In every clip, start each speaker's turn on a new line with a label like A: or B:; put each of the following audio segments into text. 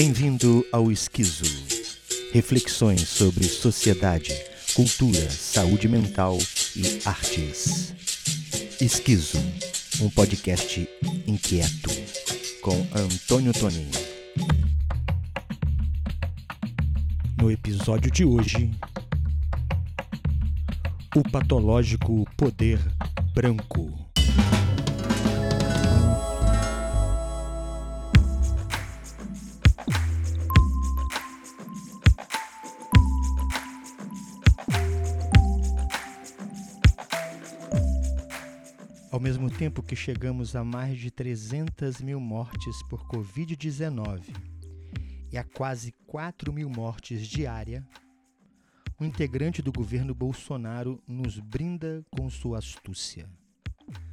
A: Bem-vindo ao Esquizo. Reflexões sobre sociedade, cultura, saúde mental e artes. Esquizo, um podcast inquieto, com Antônio Toninho. No episódio de hoje, o patológico poder branco. Ao mesmo tempo que chegamos a mais de 300 mil mortes por Covid-19 e a quase 4 mil mortes diárias, um integrante do governo Bolsonaro nos brinda com sua astúcia.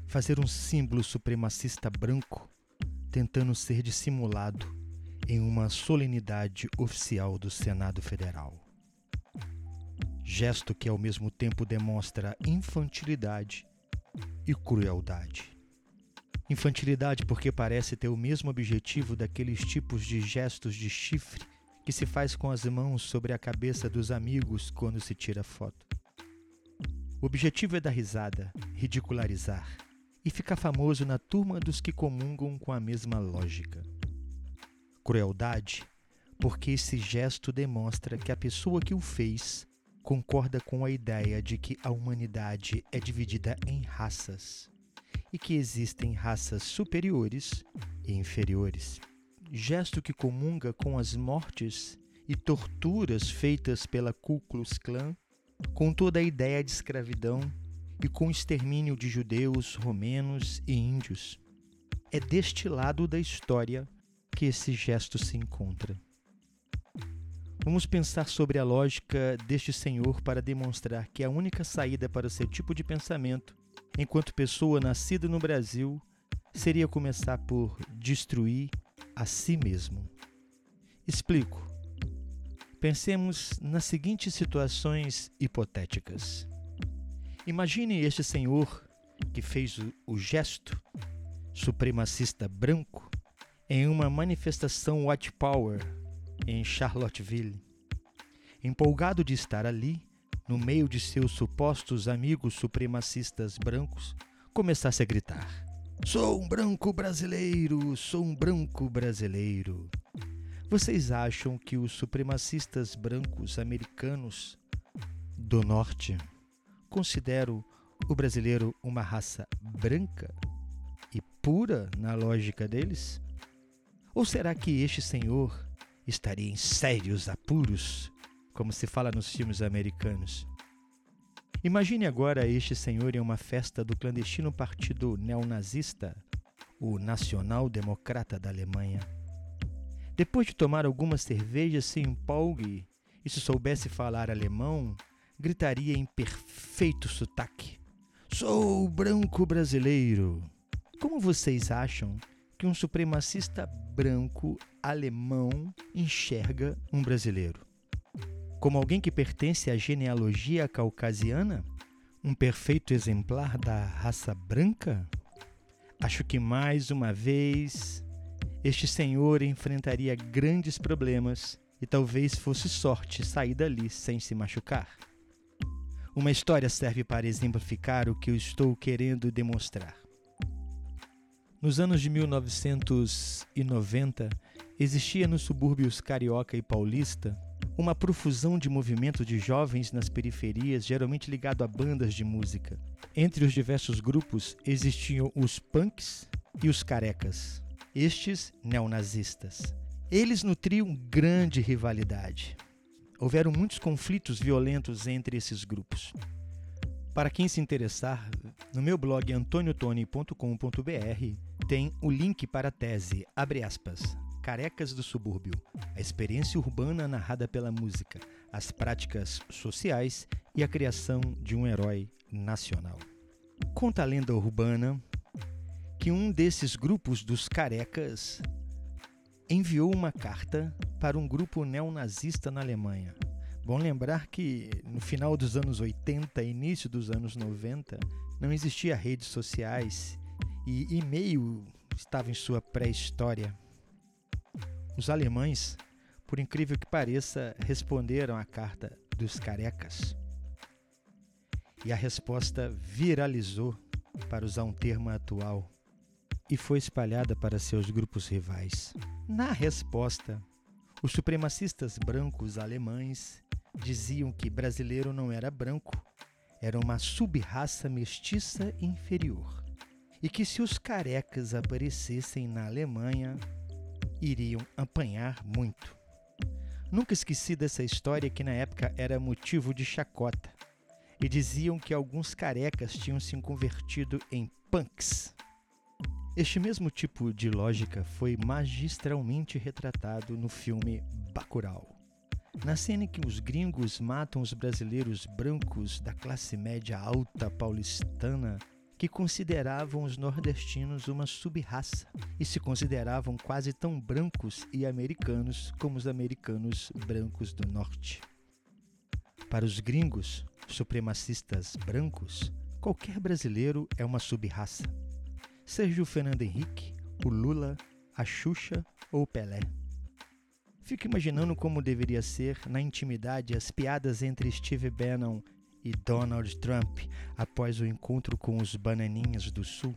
A: Fazer um símbolo supremacista branco tentando ser dissimulado em uma solenidade oficial do Senado Federal. Gesto que ao mesmo tempo demonstra infantilidade e crueldade. Infantilidade porque parece ter o mesmo objetivo daqueles tipos de gestos de chifre que se faz com as mãos sobre a cabeça dos amigos quando se tira foto. O objetivo é dar risada, ridicularizar e ficar famoso na turma dos que comungam com a mesma lógica. Crueldade, porque esse gesto demonstra que a pessoa que o fez concorda com a ideia de que a humanidade é dividida em raças e que existem raças superiores e inferiores. Gesto que comunga com as mortes e torturas feitas pela Ku Klux Klan, com toda a ideia de escravidão e com o extermínio de judeus, romenos e índios. É deste lado da história que esse gesto se encontra. Vamos pensar sobre a lógica deste senhor para demonstrar que a única saída para seu tipo de pensamento, enquanto pessoa nascida no Brasil, seria começar por destruir a si mesmo. Explico. Pensemos nas seguintes situações hipotéticas. Imagine este senhor que fez o gesto supremacista branco em uma manifestação white power em Charlottesville. Empolgado de estar ali, no meio de seus supostos amigos supremacistas brancos, começasse a gritar: Sou um branco brasileiro, sou um branco brasileiro. Vocês acham que os supremacistas brancos americanos do norte consideram o brasileiro uma raça branca e pura na lógica deles? Ou será que este senhor estaria em sérios apuros, como se fala nos filmes americanos. Imagine agora este senhor em uma festa do clandestino partido neonazista, o Nacional Democrata da Alemanha. Depois de tomar algumas cervejas, se empolgue e, se soubesse falar alemão, gritaria em perfeito sotaque: Sou branco brasileiro! Como vocês acham que um supremacista branco alemão enxerga um brasileiro? Como alguém que pertence à genealogia caucasiana? Um perfeito exemplar da raça branca? Acho que mais uma vez este senhor enfrentaria grandes problemas e talvez fosse sorte sair dali sem se machucar. Uma história serve para exemplificar o que eu estou querendo demonstrar. Nos anos de 1990, existia nos subúrbios carioca e paulista uma profusão de movimento de jovens nas periferias, geralmente ligado a bandas de música. Entre os diversos grupos existiam os punks e os carecas, estes neonazistas. Eles nutriam grande rivalidade. Houveram muitos conflitos violentos entre esses grupos. Para quem se interessar, no meu blog antoniotoni.com.br tem o link para a tese, abre aspas, Carecas do Subúrbio, a experiência urbana narrada pela música, as práticas sociais e a criação de um herói nacional. Conta a lenda urbana que um desses grupos dos carecas enviou uma carta para um grupo neonazista na Alemanha. Bom lembrar que no final dos anos 80 início dos anos 90 não existia redes sociais e e-mail estava em sua pré-história. Os alemães, por incrível que pareça, responderam à carta dos carecas. E a resposta viralizou, para usar um termo atual, e foi espalhada para seus grupos rivais. Na resposta, os supremacistas brancos alemães diziam que brasileiro não era branco, era uma subraça mestiça inferior, e que se os carecas aparecessem na Alemanha, iriam apanhar muito. Nunca esqueci dessa história que na época era motivo de chacota, e diziam que alguns carecas tinham se convertido em punks. Este mesmo tipo de lógica foi magistralmente retratado no filme Bacurau. Na cena em que os gringos matam os brasileiros brancos da classe média alta paulistana, que consideravam os nordestinos uma subraça e se consideravam quase tão brancos e americanos como os americanos brancos do norte. Para os gringos, supremacistas brancos, qualquer brasileiro é uma subraça, seja o Fernando Henrique, o Lula, a Xuxa ou o Pelé. Fico imaginando como deveria ser, na intimidade, as piadas entre Steve Bannon e Donald Trump após o encontro com os bananinhas do Sul.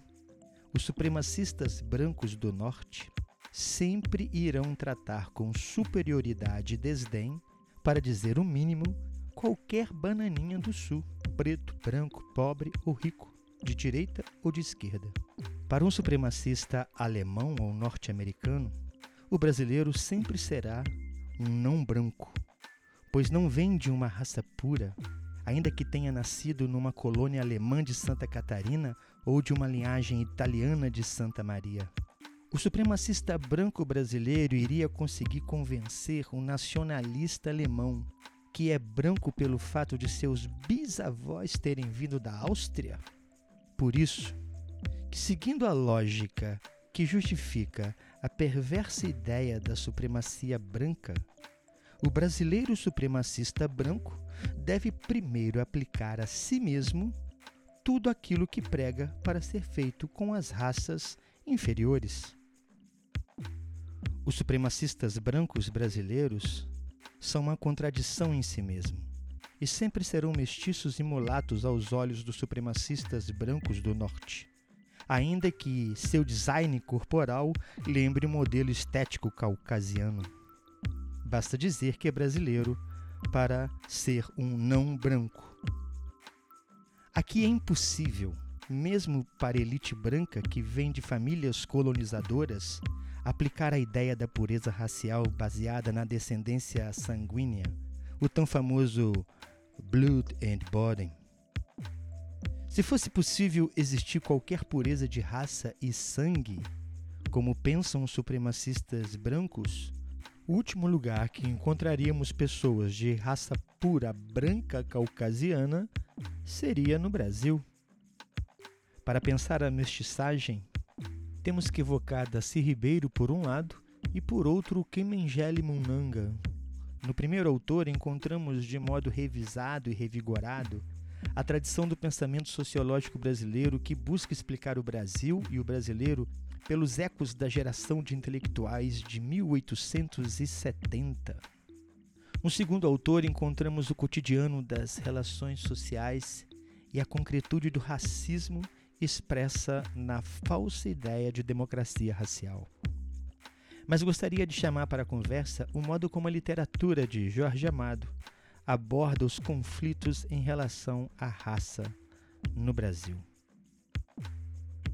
A: Os supremacistas brancos do Norte sempre irão tratar com superioridade e desdém, para dizer o mínimo, qualquer bananinha do Sul, preto, branco, pobre ou rico, de direita ou de esquerda. Para um supremacista alemão ou norte-americano, o brasileiro sempre será um não branco, pois não vem de uma raça pura, ainda que tenha nascido numa colônia alemã de Santa Catarina ou de uma linhagem italiana de Santa Maria. O supremacista branco brasileiro iria conseguir convencer um nacionalista alemão que é branco pelo fato de seus bisavós terem vindo da Áustria? Por isso, que seguindo a lógica que justifica a perversa ideia da supremacia branca, o brasileiro supremacista branco deve primeiro aplicar a si mesmo tudo aquilo que prega para ser feito com as raças inferiores. Os supremacistas brancos brasileiros são uma contradição em si mesmo e sempre serão mestiços e mulatos aos olhos dos supremacistas brancos do Norte ainda que seu design corporal lembre o modelo estético caucasiano. Basta dizer que é brasileiro para ser um não branco. Aqui é impossível, mesmo para a elite branca que vem de famílias colonizadoras, aplicar a ideia da pureza racial baseada na descendência sanguínea, o tão famoso blood and body. Se fosse possível existir qualquer pureza de raça e sangue, como pensam os supremacistas brancos, o último lugar que encontraríamos pessoas de raça pura branca caucasiana seria no Brasil. Para pensar a mestiçagem, temos que evocar Daci Ribeiro por um lado e por outro Kimengele Munanga. No primeiro autor encontramos de modo revisado e revigorado a tradição do pensamento sociológico brasileiro que busca explicar o Brasil e o brasileiro pelos ecos da geração de intelectuais de 1870. No segundo autor, encontramos o cotidiano das relações sociais e a concretude do racismo expressa na falsa ideia de democracia racial. Mas gostaria de chamar para a conversa o modo como a literatura de Jorge Amado aborda os conflitos em relação à raça no Brasil.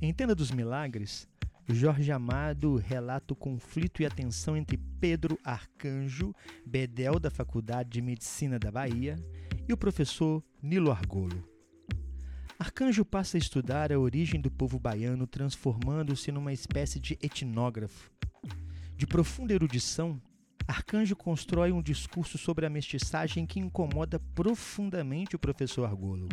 A: Em Tenda dos Milagres, Jorge Amado relata o conflito e a tensão entre Pedro Arcanjo, bedel da Faculdade de Medicina da Bahia, e o professor Nilo Argolo. Arcanjo passa a estudar a origem do povo baiano, transformando-se numa espécie de etnógrafo. De profunda erudição, Arcanjo constrói um discurso sobre a mestiçagem que incomoda profundamente o professor Argolo,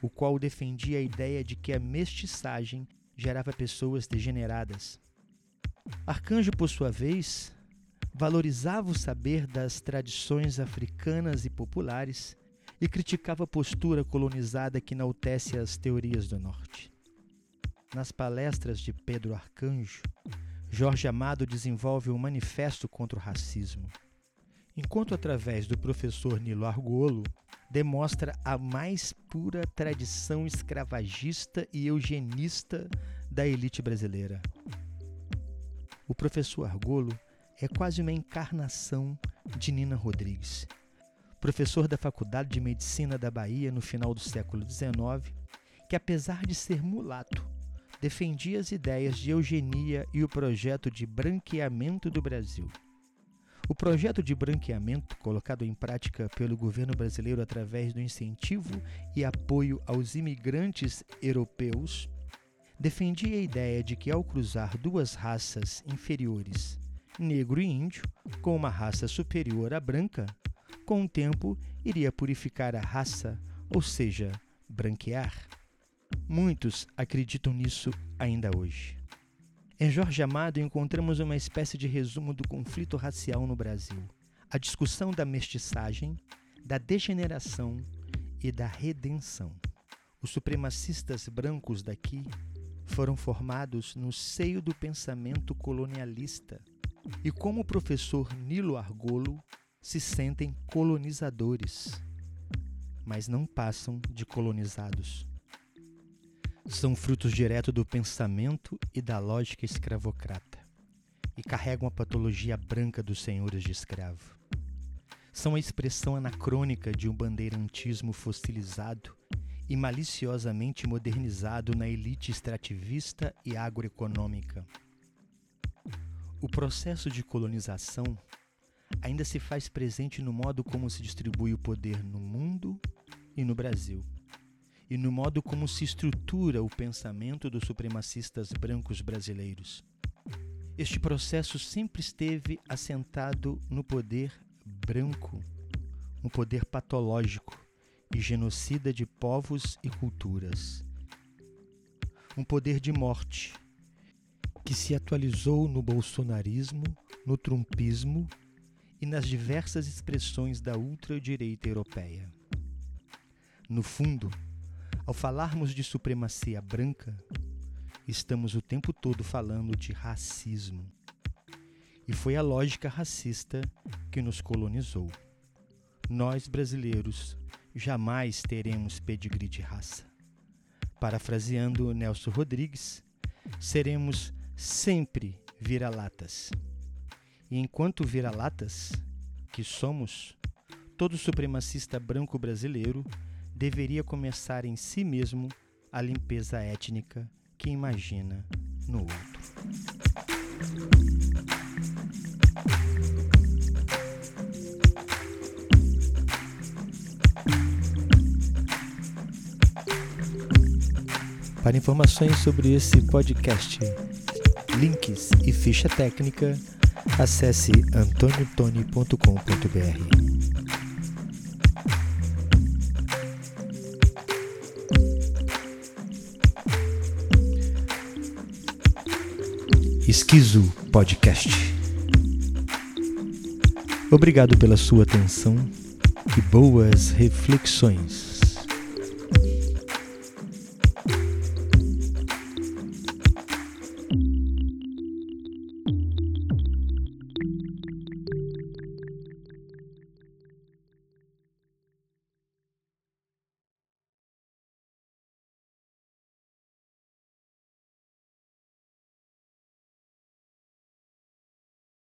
A: o qual defendia a ideia de que a mestiçagem gerava pessoas degeneradas. Arcanjo, por sua vez, valorizava o saber das tradições africanas e populares e criticava a postura colonizada que enaltece as teorias do Norte. Nas palestras de Pedro Arcanjo, Jorge Amado desenvolve um manifesto contra o racismo, enquanto através do professor Nilo Argolo demonstra a mais pura tradição escravagista e eugenista da elite brasileira. O professor Argolo é quase uma encarnação de Nina Rodrigues, professor da Faculdade de Medicina da Bahia no final do século XIX, que apesar de ser mulato, defendia as ideias de eugenia e o projeto de branqueamento do Brasil. O projeto de branqueamento, colocado em prática pelo governo brasileiro através do incentivo e apoio aos imigrantes europeus, defendia a ideia de que, ao cruzar duas raças inferiores, negro e índio, com uma raça superior à branca, com o tempo iria purificar a raça, ou seja, branquear. Muitos acreditam nisso ainda hoje. Em Jorge Amado encontramos uma espécie de resumo do conflito racial no Brasil, a discussão da mestiçagem, da degeneração e da redenção. Os supremacistas brancos daqui foram formados no seio do pensamento colonialista e, como o professor Nilo Argolo, se sentem colonizadores, mas não passam de colonizados. São frutos direto do pensamento e da lógica escravocrata e carregam a patologia branca dos senhores de escravo. São a expressão anacrônica de um bandeirantismo fossilizado e maliciosamente modernizado na elite extrativista e agroeconômica. O processo de colonização ainda se faz presente no modo como se distribui o poder no mundo e no Brasil, e no modo como se estrutura o pensamento dos supremacistas brancos brasileiros. Este processo sempre esteve assentado no poder branco, um poder patológico e genocida de povos e culturas. Um poder de morte que se atualizou no bolsonarismo, no trumpismo e nas diversas expressões da ultradireita europeia. No fundo, ao falarmos de supremacia branca, estamos o tempo todo falando de racismo. E foi a lógica racista que nos colonizou. Nós, brasileiros, jamais teremos pedigree de raça. Parafraseando Nelson Rodrigues, seremos sempre vira-latas. E enquanto vira-latas que somos, todo supremacista branco brasileiro deveria começar em si mesmo a limpeza étnica que imagina no outro. Para informações sobre esse podcast, links e ficha técnica, acesse antoniotoni.com.br. Esquizo Podcast. Obrigado pela sua atenção e boas reflexões.